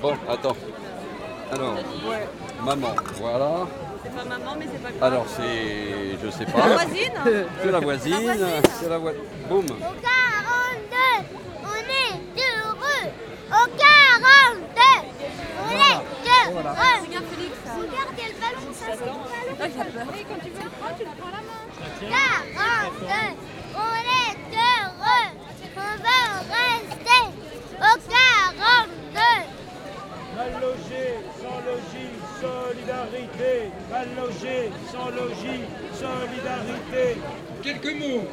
Bon, attends. Alors, maman, voilà. C'est pas maman, mais c'est pas grave. Alors, c'est. Je sais La pas. voisine C'est la voisine. La voisine. C'est la voisine. Boum. Au 42, on est heureux. Au 42, on est heureux. Regarde Félix. Regarde, il y a le ballon, ça c'est le ballon. Ah, j'ai peur. quand tu veux le prendre, tu le prends à la main. 42, on est heureux. On va rester au 42. Mal sans logis, solidarité. Mal sans logis, solidarité. Quelques mots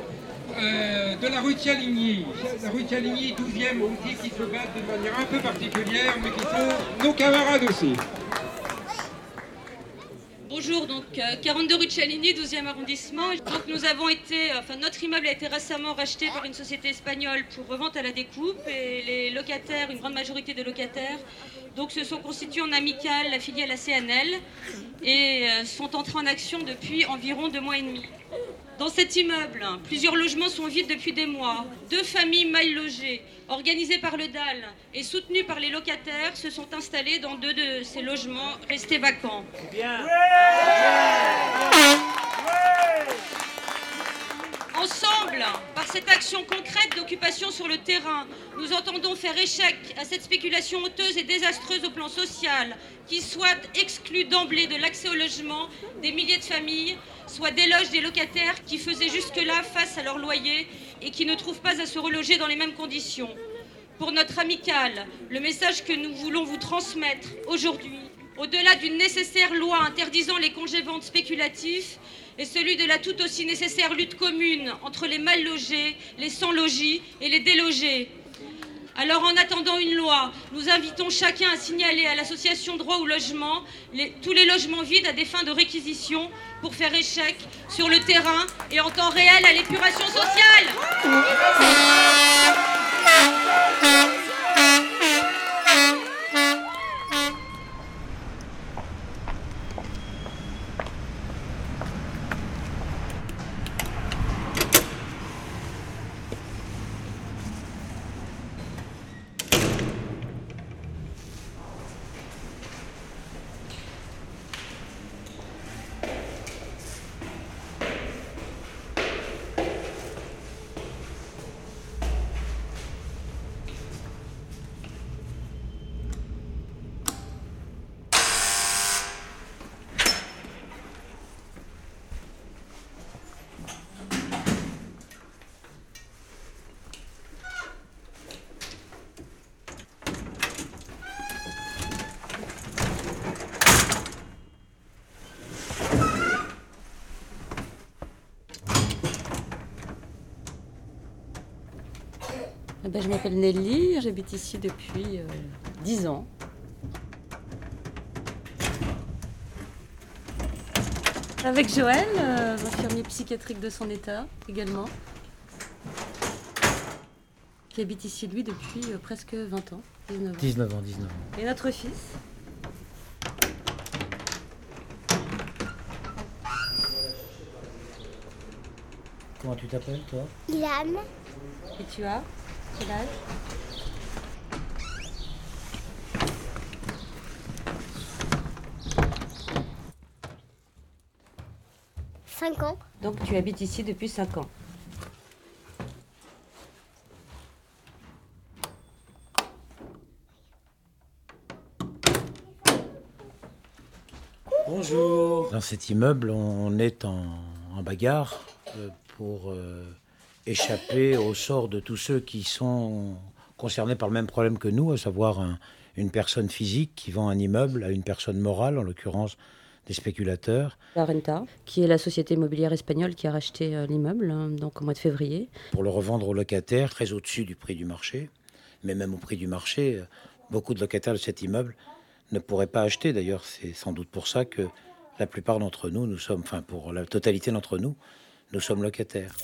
euh, de la rue de Chaligny. La rue de Chaligny, 12e boutique qui se battent de manière un peu particulière, mais qui sont nos camarades aussi. Bonjour, donc euh, 42 rue de Chaligny, 12e arrondissement. Donc nous avons été, enfin notre immeuble a été récemment racheté par une société espagnole pour revente à la découpe et les locataires, une grande majorité de locataires, donc se sont constitués en amicale, affiliés à la CNL et euh, sont entrés en action depuis environ deux mois et demi. Dans cet immeuble, plusieurs logements sont vides depuis des mois. Deux familles mal logées, organisées par le DAL et soutenues par les locataires, se sont installées dans deux de ces logements restés vacants. Ensemble, par cette action concrète d'occupation sur le terrain, nous entendons faire échec à cette spéculation honteuse et désastreuse au plan social, qui soit exclut d'emblée de l'accès au logement des milliers de familles, soit déloge des locataires qui faisaient jusque-là face à leur loyer et qui ne trouvent pas à se reloger dans les mêmes conditions. Pour notre amicale, le message que nous voulons vous transmettre aujourd'hui, au-delà d'une nécessaire loi interdisant les congés-ventes spéculatifs, est celui de la tout aussi nécessaire lutte commune entre les mal logés, les sans-logis et les délogés. Alors en attendant une loi, nous invitons chacun à signaler à l'association Droit au logement tous les logements vides à des fins de réquisition pour faire échec sur le terrain et en temps réel à l'épuration sociale. Ben, je m'appelle Nelly, j'habite ici depuis euh, 10 ans. Avec Joël, euh, infirmier psychiatrique de son état également, qui habite ici lui depuis euh, presque 20 ans, 19 ans. 19 ans, 19 ans. Et notre fils, Comment tu t'appelles, toi? Ilan, et tu as? Quel âge cinq ans. Donc tu habites ici depuis 5 ans. Bonjour. Dans cet immeuble, on est en, en bagarre euh, pour euh, échapper au sort de tous ceux qui sont concernés par le même problème que nous, à savoir un- une personne physique qui vend un immeuble à une personne morale, en l'occurrence des spéculateurs, La Renta, qui est la société immobilière espagnole qui a racheté euh, l'immeuble, hein, donc au mois de février. pour le revendre aux locataires très au-dessus du prix du marché. Mais même au prix du marché, euh, beaucoup de locataires de cet immeuble ne pourraient pas acheter. D'ailleurs, c'est sans doute pour ça que la plupart d'entre nous, nous sommes, enfin pour la totalité d'entre nous, nous sommes locataires.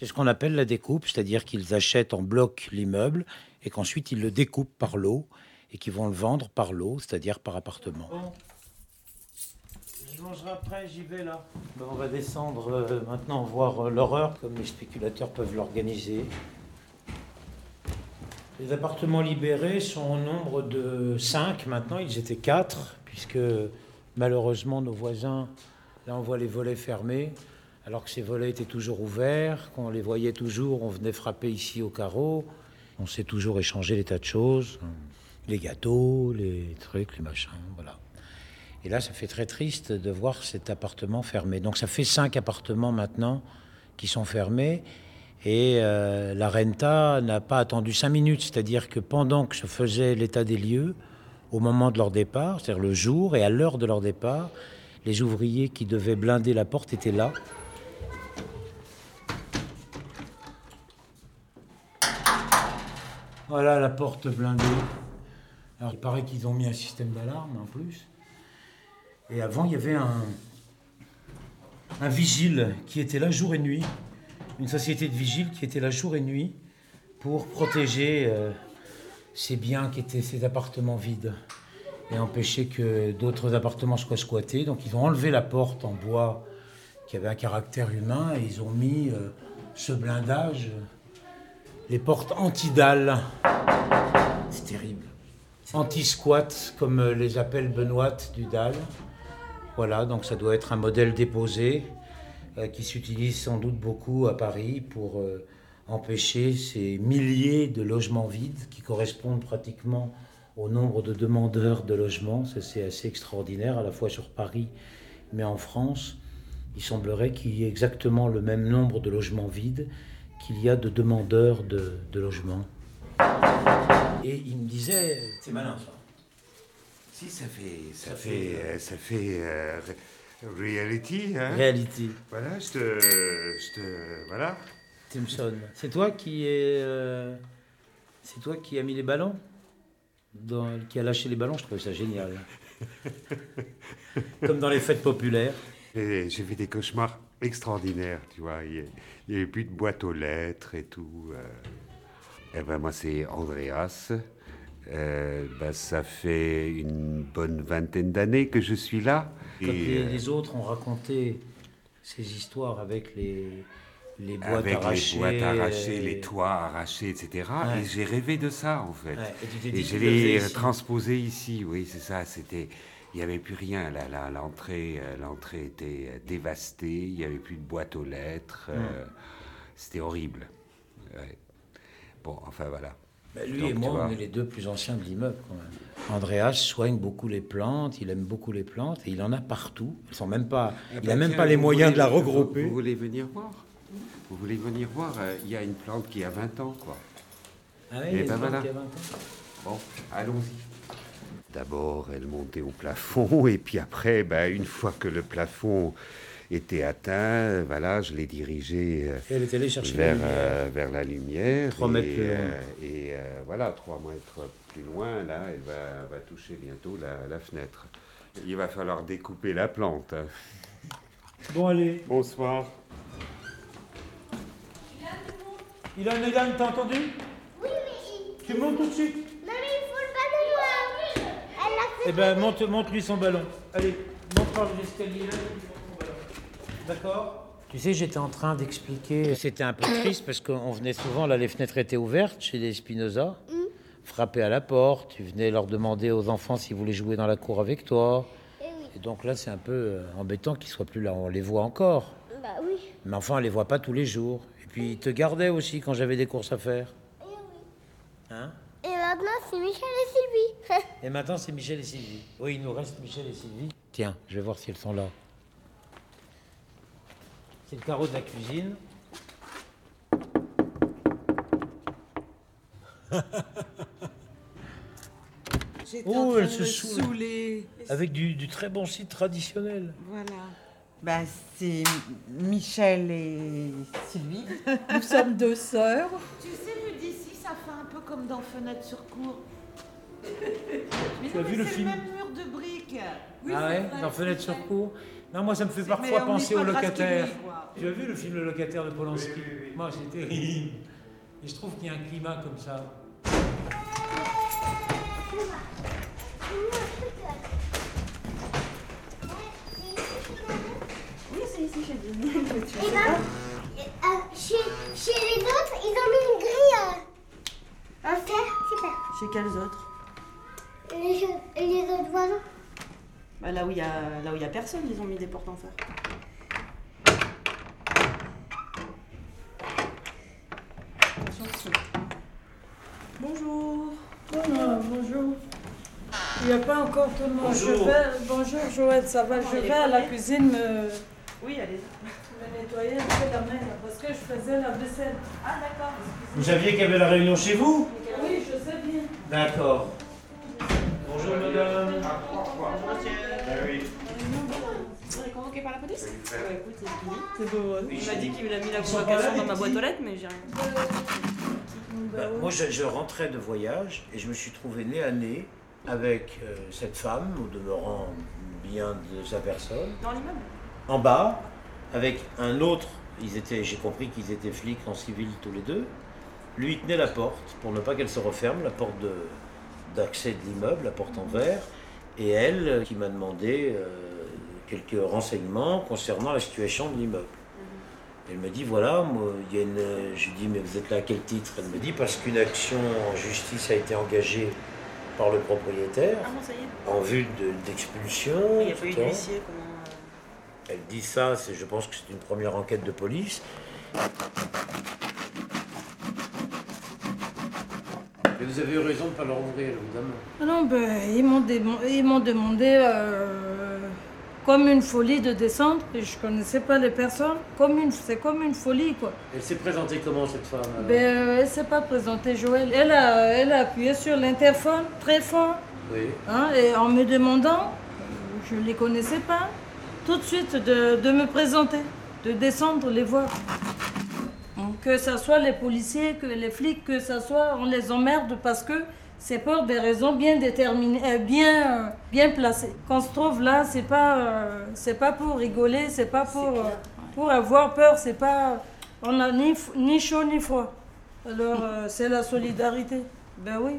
C'est ce qu'on appelle la découpe, c'est-à-dire qu'ils achètent en bloc l'immeuble et qu'ensuite ils le découpent par lot et qu'ils vont le vendre par lot, c'est-à-dire par appartement. Je mangerai après, j'y vais là. on va descendre euh, maintenant voir euh, l'horreur, comme les spéculateurs peuvent l'organiser. Les appartements libérés sont au nombre de 5 maintenant, ils étaient 4, puisque malheureusement nos voisins, là on voit les volets fermés, alors que ces volets étaient toujours ouverts, qu'on les voyait toujours, on venait frapper ici au carreau, on s'est toujours échangé des tas de choses, les gâteaux, les trucs, les machins, voilà. Et là, ça fait très triste de voir cet appartement fermé. Donc ça fait 5 appartements maintenant qui sont fermés. Et euh, la Renta n'a pas attendu cinq minutes, c'est-à-dire que pendant que je faisais l'état des lieux, au moment de leur départ, c'est-à-dire le jour et à l'heure de leur départ, les ouvriers qui devaient blinder la porte étaient là. Voilà la porte blindée. Alors il paraît qu'ils ont mis un système d'alarme en plus. Et avant, il y avait un, vigile qui était là jour et nuit une société de vigile qui était là jour et nuit pour protéger euh, ces biens qui étaient ces appartements vides et empêcher que d'autres appartements soient squattés. Donc ils ont enlevé la porte en bois qui avait un caractère humain et ils ont mis euh, ce blindage, les portes anti-dalles. C'est terrible. Anti-squat, comme euh, les appelle Benoît du dalle. Voilà, donc ça doit être un modèle déposé. Euh, qui s'utilise sans doute beaucoup à Paris pour euh, empêcher ces milliers de logements vides qui correspondent pratiquement au nombre de demandeurs de logements. Ça, c'est assez extraordinaire, à la fois sur Paris, mais en France. Il semblerait qu'il y ait exactement le même nombre de logements vides qu'il y a de demandeurs de, de logements. Et il me disait, c'est malin ça. Si, ça fait. Ça, fait. euh, ça fait. euh, reality, hein Reality. Voilà, je te. Je te. Voilà. Simpson. C'est toi qui est, euh, c'est toi qui a mis les ballons, dans, qui a lâché les ballons. Je trouvais ça génial. Comme dans les fêtes populaires. J'ai fait des cauchemars extraordinaires, tu vois. Il n'y avait plus de boîte aux lettres et tout. euh. Eh ben, moi, c'est Andreas. Euh, ben, ça fait une bonne vingtaine d'années que je suis là. Et, les, euh, les autres ont raconté ces histoires avec les, les boîtes avec arrachées, les boîtes arrachées, euh, les toits arrachés, etc. Ouais. Et j'ai rêvé de ça, en fait. Ouais, et Et je l'ai transposé ici, oui, c'est ça. C'était, il n'y avait plus rien. La- la- L'entrée, euh, l'entrée était euh, dévastée. Il n'y avait plus de boîte aux lettres. euh, C'était horrible. Ouais. Bon, enfin voilà. Bah, lui Donc, et moi, vois. on est les deux plus anciens de l'immeuble quand même. Andreas soigne beaucoup les plantes, il aime beaucoup les plantes et il en a partout. Elles sont même pas, Ah il bah a même pas les moyens voulez- de la regrouper. Vous, voulez venir voir? Vous voulez venir voir euh, Il y a une plante qui a 20 ans, quoi. Ah oui, il y a ben une plante voilà. qui a 20 ans. Bon, allons-y. D'abord, elle montait au plafond, et puis après, ben, une fois que le plafond était atteint, voilà, je l'ai dirigée euh, Et elle est allée chercher vers, la lumière. euh, vers la lumière. Trois et, mètres plus loin. euh, et euh, voilà, trois mètres plus loin, là, elle va, va toucher bientôt la, la fenêtre. Il va falloir découper la plante. Bon, allez. Bonsoir. Il a une dame, t'as entendu? Oui, mais Tu montes tout de suite Non, mais il faut le ballon. Elle a fait Eh ben, monte, monte-lui son ballon. Allez, monte par l'escalier là. D'accord? Tu sais, j'étais en train d'expliquer. C'était un peu triste parce qu'on venait souvent, là, les fenêtres étaient ouvertes chez les Spinoza. Frapper à la porte, tu venais leur demander aux enfants s'ils voulaient jouer dans la cour avec toi. Eh oui. Et donc là, c'est un peu euh, embêtant qu'ils soient plus là. On les voit encore. Bah oui. Mais enfin, on les voit pas tous les jours. Et puis, ils te gardaient aussi quand j'avais des courses à faire. Eh oui. Hein? Et maintenant, c'est Michel et Sylvie. Et maintenant, c'est Michel et Sylvie. Oui, il nous reste Michel et Sylvie. Tiens, je vais voir si elles sont là. C'est le carreau de la cuisine. Oh, elle se saoule. saouler. Avec du, du très bon site traditionnel. Voilà. Bah, c'est Michel et Sylvie. Nous sommes deux sœurs. Tu sais, comme dans Fenêtre sur cour. Mais Tu as vu le c'est film même mur de briques. ah ouais Dans Fenêtre sur cour Non, moi, ça me fait parfois penser au locataire. Tu as vu le film Le locataire de Polanski Moi, c'est terrible. Et je trouve qu'il y a un climat comme ça. Oui, c'est ici chez Et ben, euh, chez, chez les autres, ils ont mis en fer. Chez quels autres Les, et les autres voisins bah, Là où il y a là où il y a personne, ils ont mis des portes en fer. Attention. Bonjour. Ah, bonjour. Il n'y a pas encore tout le monde. Bonjour. Je vais, bonjour Joël, ça va Je vais à la cuisine me, Oui, allez. Me nettoyer un peu la main parce que je faisais la vaisselle. Ah d'accord. Vous saviez qu'il y avait la réunion chez vous Oui, je sais bien. D'accord. Bonjour madame. On est convoqué par la police Bah écoute, c'est fini. C'est beau. Il m'a dit qu'il a mis la convocation dans ma boîte aux lettres, mais j'ai rien. Bah, moi, je, je rentrais de voyage et je me suis trouvé nez à nez avec euh, cette femme, au demeurant bien de sa personne, Dans l'immeuble en bas, avec un autre. Ils étaient, j'ai compris qu'ils étaient flics en civil tous les deux. Lui tenait la porte pour ne pas qu'elle se referme, la porte de- d'accès de, l'immeuble, la porte en verre, et elle euh, qui m'a demandé euh, quelques renseignements concernant la situation de l'immeuble. Elle me dit voilà, moi, il y a une. Je lui dis mais vous êtes là à quel titre? Elle me dit parce qu'une action en justice a été engagée par le propriétaire Ah bon, en vue de- d'expulsion. Il n'y a pas eu d'huissier, comment. Elle dit ça, c'est- je pense que c'est une première enquête de police. Et vous avez eu raison de ne pas leur ouvrir, évidemment. Ah Non, ben, ils m'ont démo- ils m'ont demandé, euh, comme une folie, de descendre. Et je connaissais pas les personnes. Comme une, c'est comme une folie, quoi. Elle s'est présentée comment, cette femme Ben, euh, elle s'est pas présentée, Joël. Elle a, elle a appuyé sur l'interphone très fort. Oui. Hein, et en me demandant, je ne les connaissais pas, tout de suite de, de me présenter, de descendre les voir. Que ce soit les policiers, que les flics, que ce soit, on les emmerde parce que c'est pour des raisons bien déterminées, euh, bien, bien placées. Qu'on se trouve là, c'est pas, euh, c'est pas pour rigoler, c'est pas pour, euh, pour avoir peur, c'est pas, on a ni, ni chaud ni froid. Alors euh, c'est la solidarité. Ben oui.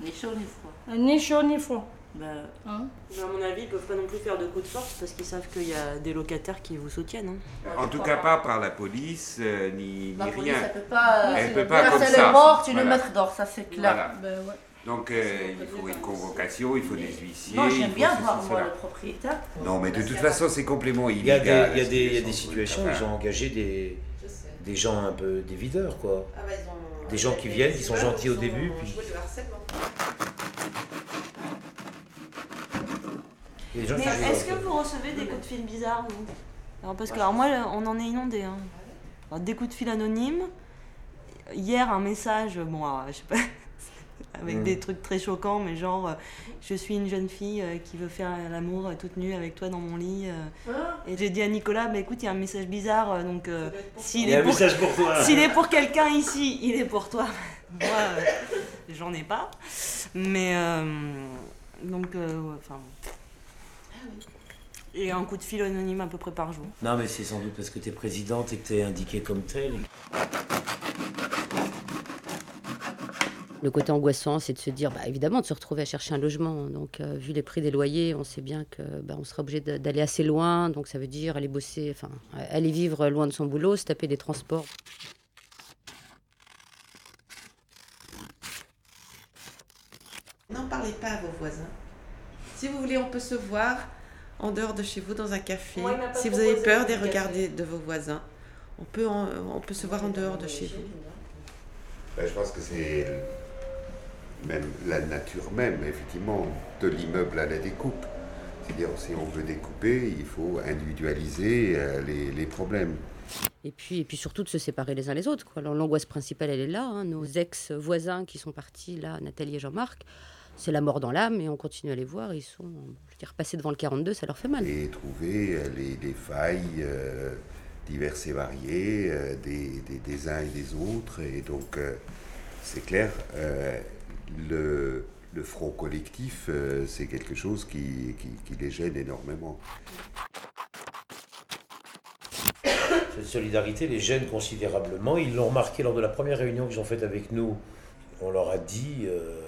Ni chaud ni froid. Ni chaud ni froid. Bah, Hein à mon avis, ils peuvent pas non plus faire de coups de force parce qu'ils savent qu'il y a des locataires qui vous soutiennent. hein. En tout cas, pas par la police, euh, ni, La ni police, rien. elle peut pas. Elle peut pas comme ça. le mort, tu le mettre d'or, ça c'est clair. Voilà. Ouais. Donc, euh, il faut une convocation, il faut des huissiers. Non, j'aime bien voir le propriétaire. Non, mais de toute façon, c'est complètement Il y a des, illégal. il y a des, il y a la des situations où ils ont engagé des, des gens un peu des videurs, quoi. Ah bah, ils ont- Des gens qui viennent, qui sont gentils au début, puis joué du harcèlement. il y a des gens Mais est-ce que vous recevez des coups de fil bizarres, vous? Alors, Parce que alors, moi, on en est inondé. Hein. Alors, des coups de fil anonymes. Hier, un message, bon, alors, je sais pas, avec Mm. des trucs très choquants, mais genre, euh, je suis une jeune fille euh, qui veut faire l'amour euh, toute nue avec toi dans mon lit. euh. et j'ai dit à Nicolas, bah écoute, il y a un message bizarre, donc euh, s'il Il y a est un pour- message pour toi. S'il est pour quelqu'un ici, il est pour toi. Moi, euh, j'en ai pas. Mais euh, donc, euh, ouais, enfin. Et un coup de fil anonyme à peu près par jour. Non, mais c'est sans doute parce que tu es présidente et que tu es indiquée comme telle. Le côté angoissant, c'est de se dire, bah, évidemment, de se retrouver à chercher un logement. Donc, euh, vu les prix des loyers, on sait bien que bah, on sera obligé d'aller assez loin. Donc, ça veut dire aller bosser, enfin, aller vivre loin de son boulot, se taper des transports. N'en parlez pas à vos voisins. Si vous voulez, on peut se voir en dehors de chez vous dans un café. Moi, si vous avez peur de des café. regarder de vos voisins, on peut, en- on peut se voir en dehors de chez vous. Ben, je pense que c'est même la nature même, effectivement, de l'immeuble à la découpe. C'est-à-dire, si on veut découper, il faut individualiser euh, les, les problèmes. Et puis, et puis surtout de se séparer les uns les autres. L'angoisse principale, elle est là. hein. Nos ex-voisins qui sont partis, là, Nathalie et Jean-Marc, c'est la mort dans l'âme et on continue à les voir. Ils sont, je veux dire, passés devant le 42, ça leur fait mal. Et trouver euh, les, les failles euh, diverses et variées euh, des, des- des uns et des autres. Et donc, euh, c'est clair, euh, le, le front collectif, euh, c'est quelque chose qui, qui- qui les gêne énormément. Cette solidarité les gêne considérablement. Ils l'ont remarqué lors de la première réunion qu'ils ont faite avec nous. On leur a dit euh,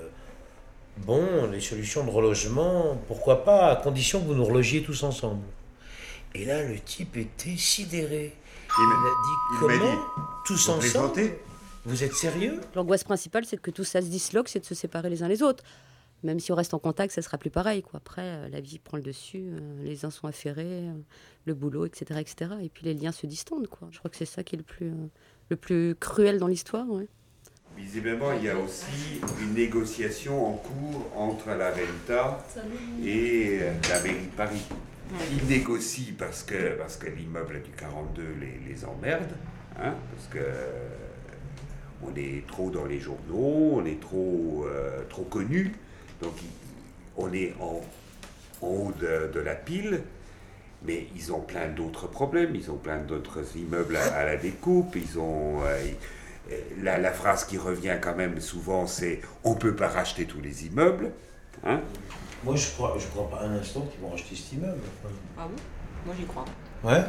bon, les solutions de relogement, pourquoi pas, à condition que vous nous relogiez tous ensemble. Et là, le type était sidéré. Il, a dit il m'a comment dit, tous Vous ensemble Vous êtes sérieux? L'angoisse principale, c'est que tout ça se disloque, c'est de se séparer les uns les autres. Même si on reste en contact, ça sera plus pareil. Quoi. Après, euh, la vie prend le dessus, euh, les uns sont affairés, euh, le boulot, etc., etc. Et puis les liens se distendent. Quoi. Je crois que c'est ça qui est le plus, le plus cruel dans l'histoire. ouais. Visiblement, il y a aussi une négociation en cours entre la Renta et euh, la mairie de Paris. Ils négocient parce que, parce que l'immeuble du 42 les, les emmerde, hein, parce que euh, on est trop dans les journaux, on est trop, euh, trop connu, donc on est en, en haut de, de la pile, mais ils ont plein d'autres problèmes, ils ont plein d'autres immeubles à, à la découpe, ils ont... euh, la, la phrase qui revient quand même souvent, c'est on ne peut pas racheter tous les immeubles. Hein? Moi, je crois, je crois pas un instant qu'ils vont racheter cet immeuble. Ah bon Moi j'y crois. Ouais?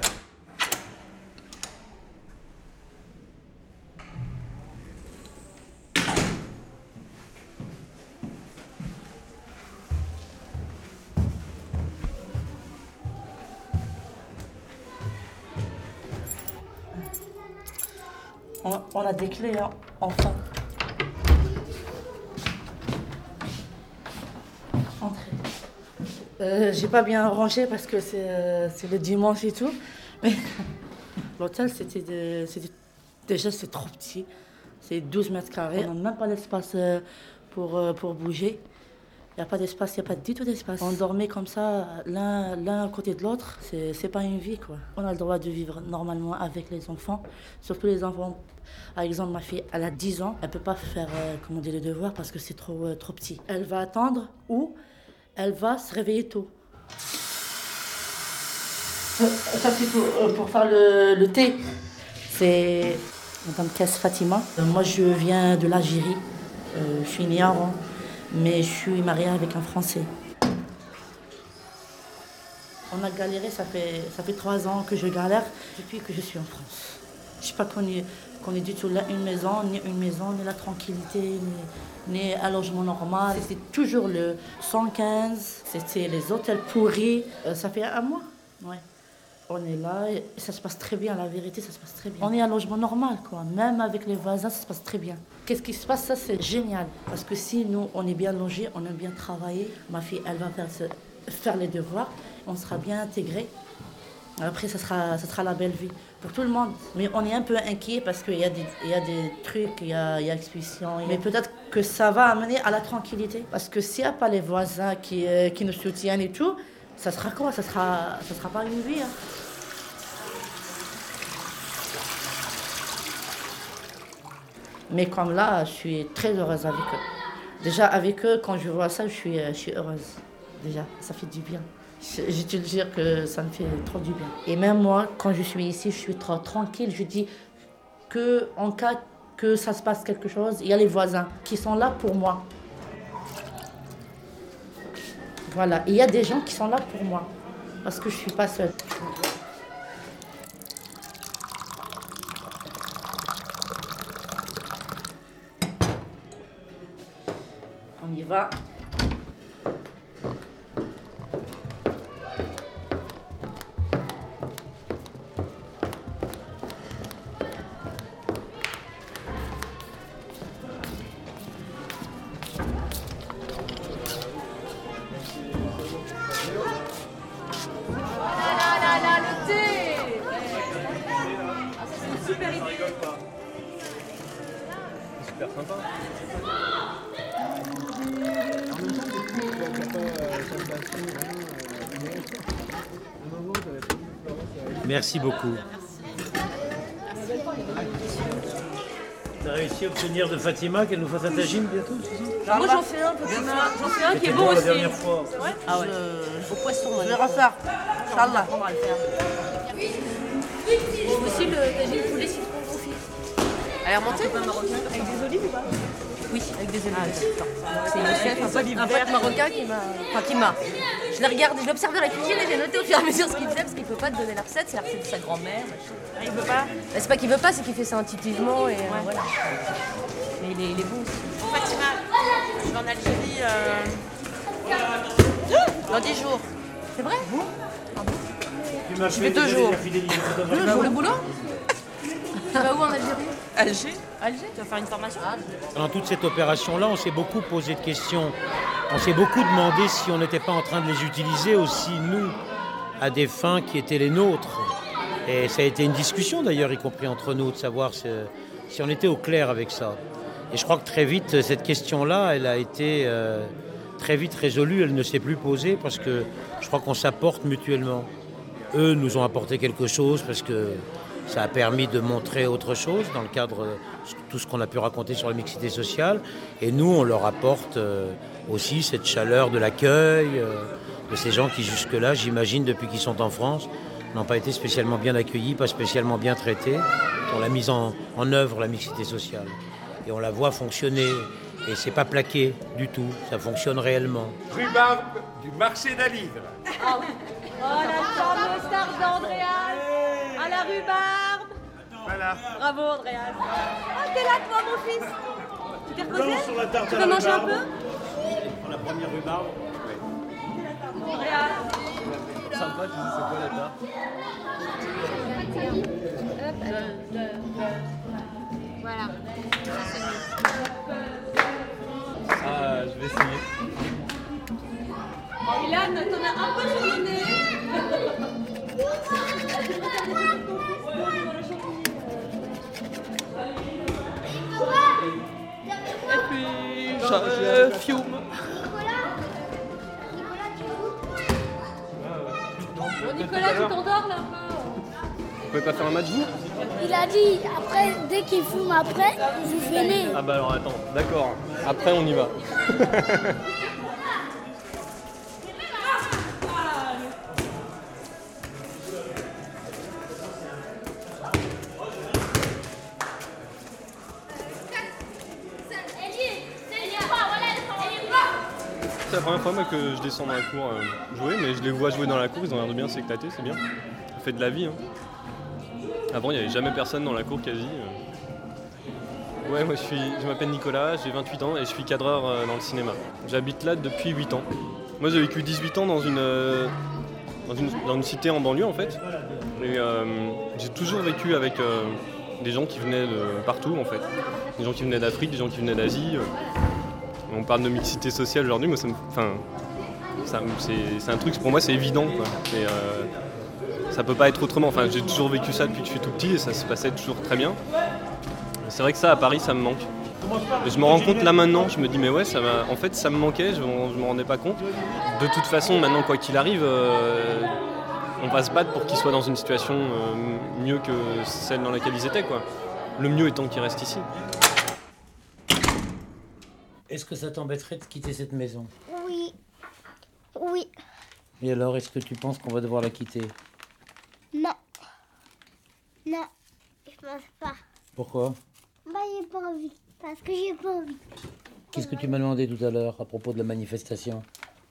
On, a des clés, hein, enfin. Entrez. Euh, J'ai pas bien rangé parce que c'est euh, le dimanche et tout. Mais l'hôtel, c'était déjà c'est trop petit. C'est 12 mètres carrés. On n'a même pas d'espace pour, euh, pour bouger. Il n'y a pas d'espace, il n'y a pas du tout d'espace. On dormait comme ça, l'un l'un à côté de l'autre. C'est c'est pas une vie, quoi. On a le droit de vivre normalement avec les enfants. Surtout les enfants. Par exemple, ma fille, elle a 10 ans. Elle peut pas faire, euh, comment dire, les devoirs parce que c'est trop, euh, trop petit. Elle va attendre ou elle va se réveiller tôt. Euh, Ça, c'est pour, euh, pour faire le, le thé. C'est Madame Kass Fatima. Moi, je viens de l'Algérie. Euh, je suis née à Rouen, mais je suis mariée avec un Français. On a galéré, ça fait, ça fait trois ans que je galère depuis que je suis en France. Je n'ai pas connu, connu du tout là une maison, ni une maison, ni la tranquillité, ni, ni un logement normal. C'était toujours le 115, c'était les hôtels pourris. Euh, ça fait un mois, ouais. On est là, et ça se passe très bien, la vérité, ça se passe très bien. On est un logement normal, quoi. Même avec les voisins, ça se passe très bien. Qu'est-ce qui se passe? Ça, c'est génial. Parce que si nous, on est bien logés, on aime bien travailler, ma fille, elle va faire, faire les devoirs, on sera bien intégrés. Après, ça sera, ça sera la belle vie pour tout le monde. Mais on est un peu inquiet parce qu'il y, a des- il y a des trucs, il y a, il y a expulsion. Mais peut-être que ça va amener à la tranquillité. Parce que s'il n'y a pas les voisins qui, euh, qui nous soutiennent et tout, ça sera quoi? Ça sera, ça sera pas une vie. hein. Mais comme là, je suis très heureuse avec eux. Déjà, avec eux, quand je vois ça, je suis, je suis heureuse. Déjà, ça fait du bien. Je, je te le jure que ça me fait trop du bien. Et même moi, quand je suis ici, je suis trop tranquille. Je dis que en cas que ça se passe quelque chose, il y a les voisins qui sont là pour moi. Voilà, il y a des gens qui sont là pour moi. Parce que je ne suis pas seule. On y va. Ça, c'est super idée. Super sympa. Merci beaucoup. T'as réussi à obtenir de Fatima qu'elle nous fasse un tagine bientôt, Moi j'en fais un, j'en fais un qui est bon la aussi. dernière fois. Ouais. Ah ouais. Au poisson, Je vais refaire. Inch'Allah. On va le faire. Aussi le tagine. Elle est remontée Avec des olives ou pas? Oui, avec des olives. Ah, C'est le chef, un pote, un pote marocain qui m'a. Enfin, qui m'a. Je l'ai regardé, je l'ai observé dans la cuisine et j'ai noté au fur et à mesure ce qu'il faisait parce qu'il peut pas te donner la recette, c'est la recette de sa grand-mère. machin. Il veut pas? Bah, c'est pas qu'il veut pas, c'est qu'il fait ça intuitivement et euh, voilà. Mais il est, il est bon aussi. Fatima, je vais en Algérie euh, dans 10 jours. C'est vrai? Tu Je deux désolé, jours. la fidélité photographique. Deux jours. Le boulot? Tu vas où en Algérie? Alger. Alger Tu vas faire une formation Dans toute cette opération-là, on s'est beaucoup posé de questions. On s'est beaucoup demandé si on n'était pas en train de les utiliser aussi, nous, à des fins qui étaient les nôtres. Et ça a été une discussion d'ailleurs, y compris entre nous, de savoir si, on était au clair avec ça. Et je crois que très vite, cette question-là, elle a été euh, très vite résolue, elle ne s'est plus posée parce que je crois qu'on s'apporte mutuellement. Eux nous ont apporté quelque chose parce que ça a permis de montrer autre chose dans le cadre de tout ce qu'on a pu raconter sur la mixité sociale. Et nous, on leur apporte euh, aussi cette chaleur de l'accueil, euh, de ces gens qui jusque-là, j'imagine, depuis qu'ils sont en France, n'ont pas été spécialement bien accueillis, pas spécialement bien traités. On l'a mise en, en œuvre, la mixité sociale. Et on la voit fonctionner. Et c'est pas plaqué du tout, ça fonctionne réellement. Rhubarbe du marché d'Alivre. Ah. Oh, la fameuse d'Andréas la rhubarbe Voilà. Bravo, Andréas Oh, t'es là, toi, mon fils Tu t'es reposé Blanc sur la tarte Tu la manger un peu La première rhubarbe. Andréas Sympa, tu dis c'est quoi la tarte Voilà. Ah, je vais essayer. Ilan, t'en as un peu sur le nez Et puis, je fume. Bon, Nicolas, tu t'endors là un peu Vous pouvez pas faire un match vous? Il a dit, après, dès qu'il fume après, vous venez. Ah bah alors attends, d'accord. Après on y va. C'est la première fois moi, que je descends dans la cour euh, jouer, mais je les vois jouer dans la cour, ils ont l'air de bien s'éclater, c'est bien. Ça fait de la vie. hein. Avant, il n'y avait jamais personne dans la cour quasi. euh. Ouais, moi je, suis, je m'appelle Nicolas, j'ai 28 ans et je suis cadreur euh, dans le cinéma. J'habite là depuis 8 ans. Moi j'ai vécu 18 ans dans une, euh, dans une, dans une cité en banlieue en fait. Et j'ai toujours vécu avec des gens qui venaient de partout en fait. Des gens qui venaient d'Afrique, des gens qui venaient d'Asie. On parle de mixité sociale aujourd'hui, moi. Enfin, c'est, un truc, pour moi c'est évident quoi. Et, euh, ça peut pas être autrement. Enfin, j'ai toujours vécu ça depuis que je suis tout petit et ça se passait toujours très bien. C'est vrai que ça à Paris ça me manque. Je me rends compte là maintenant, je me dis mais ouais, ça en fait ça me manquait, je ne me rendais pas compte. De toute façon, maintenant quoi qu'il arrive, euh, on va se battre pour qu'ils soient dans une situation euh, mieux que celle dans laquelle ils étaient quoi. Le mieux étant qu'ils restent ici. Est-ce que ça t'embêterait de quitter cette maison? Oui. Oui. Et alors, est-ce que tu penses qu'on va devoir la quitter? Non. Non. Je pense pas. Pourquoi? Bah, j'ai pas envie. Parce que j'ai pas envie. Qu'est-ce que tu m'as demandé tout à l'heure à propos de la manifestation?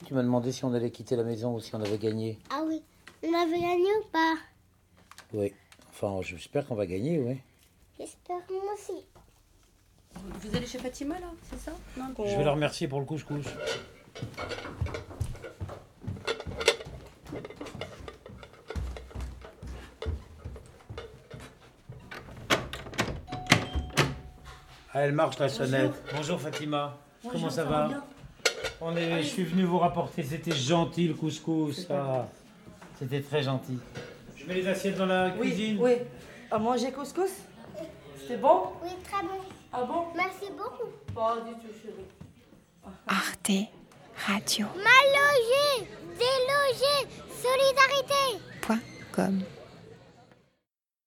Tu m'as demandé si on allait quitter la maison ou si on avait gagné. Ah oui. On avait gagné ou pas? Oui. Enfin, j'espère qu'on va gagner, oui. J'espère moi aussi. Vous allez chez Fatima là, c'est ça? Non Je vais la remercier pour le couscous. Ah, elle marche la sonnette. Bonjour Fatima. Bonjour, Comment ça, ça va, On est, Je suis venu vous rapporter. C'était gentil le couscous. Ah, C'était très gentil. Je mets les assiettes dans la Oui, cuisine. oui. À manger couscous? C'était bon? Oui, très bon. Ah bon? Merci beaucoup. Pas du tout, chérie. Arte Radio. Mal logé, délogé, solidarité. Point com.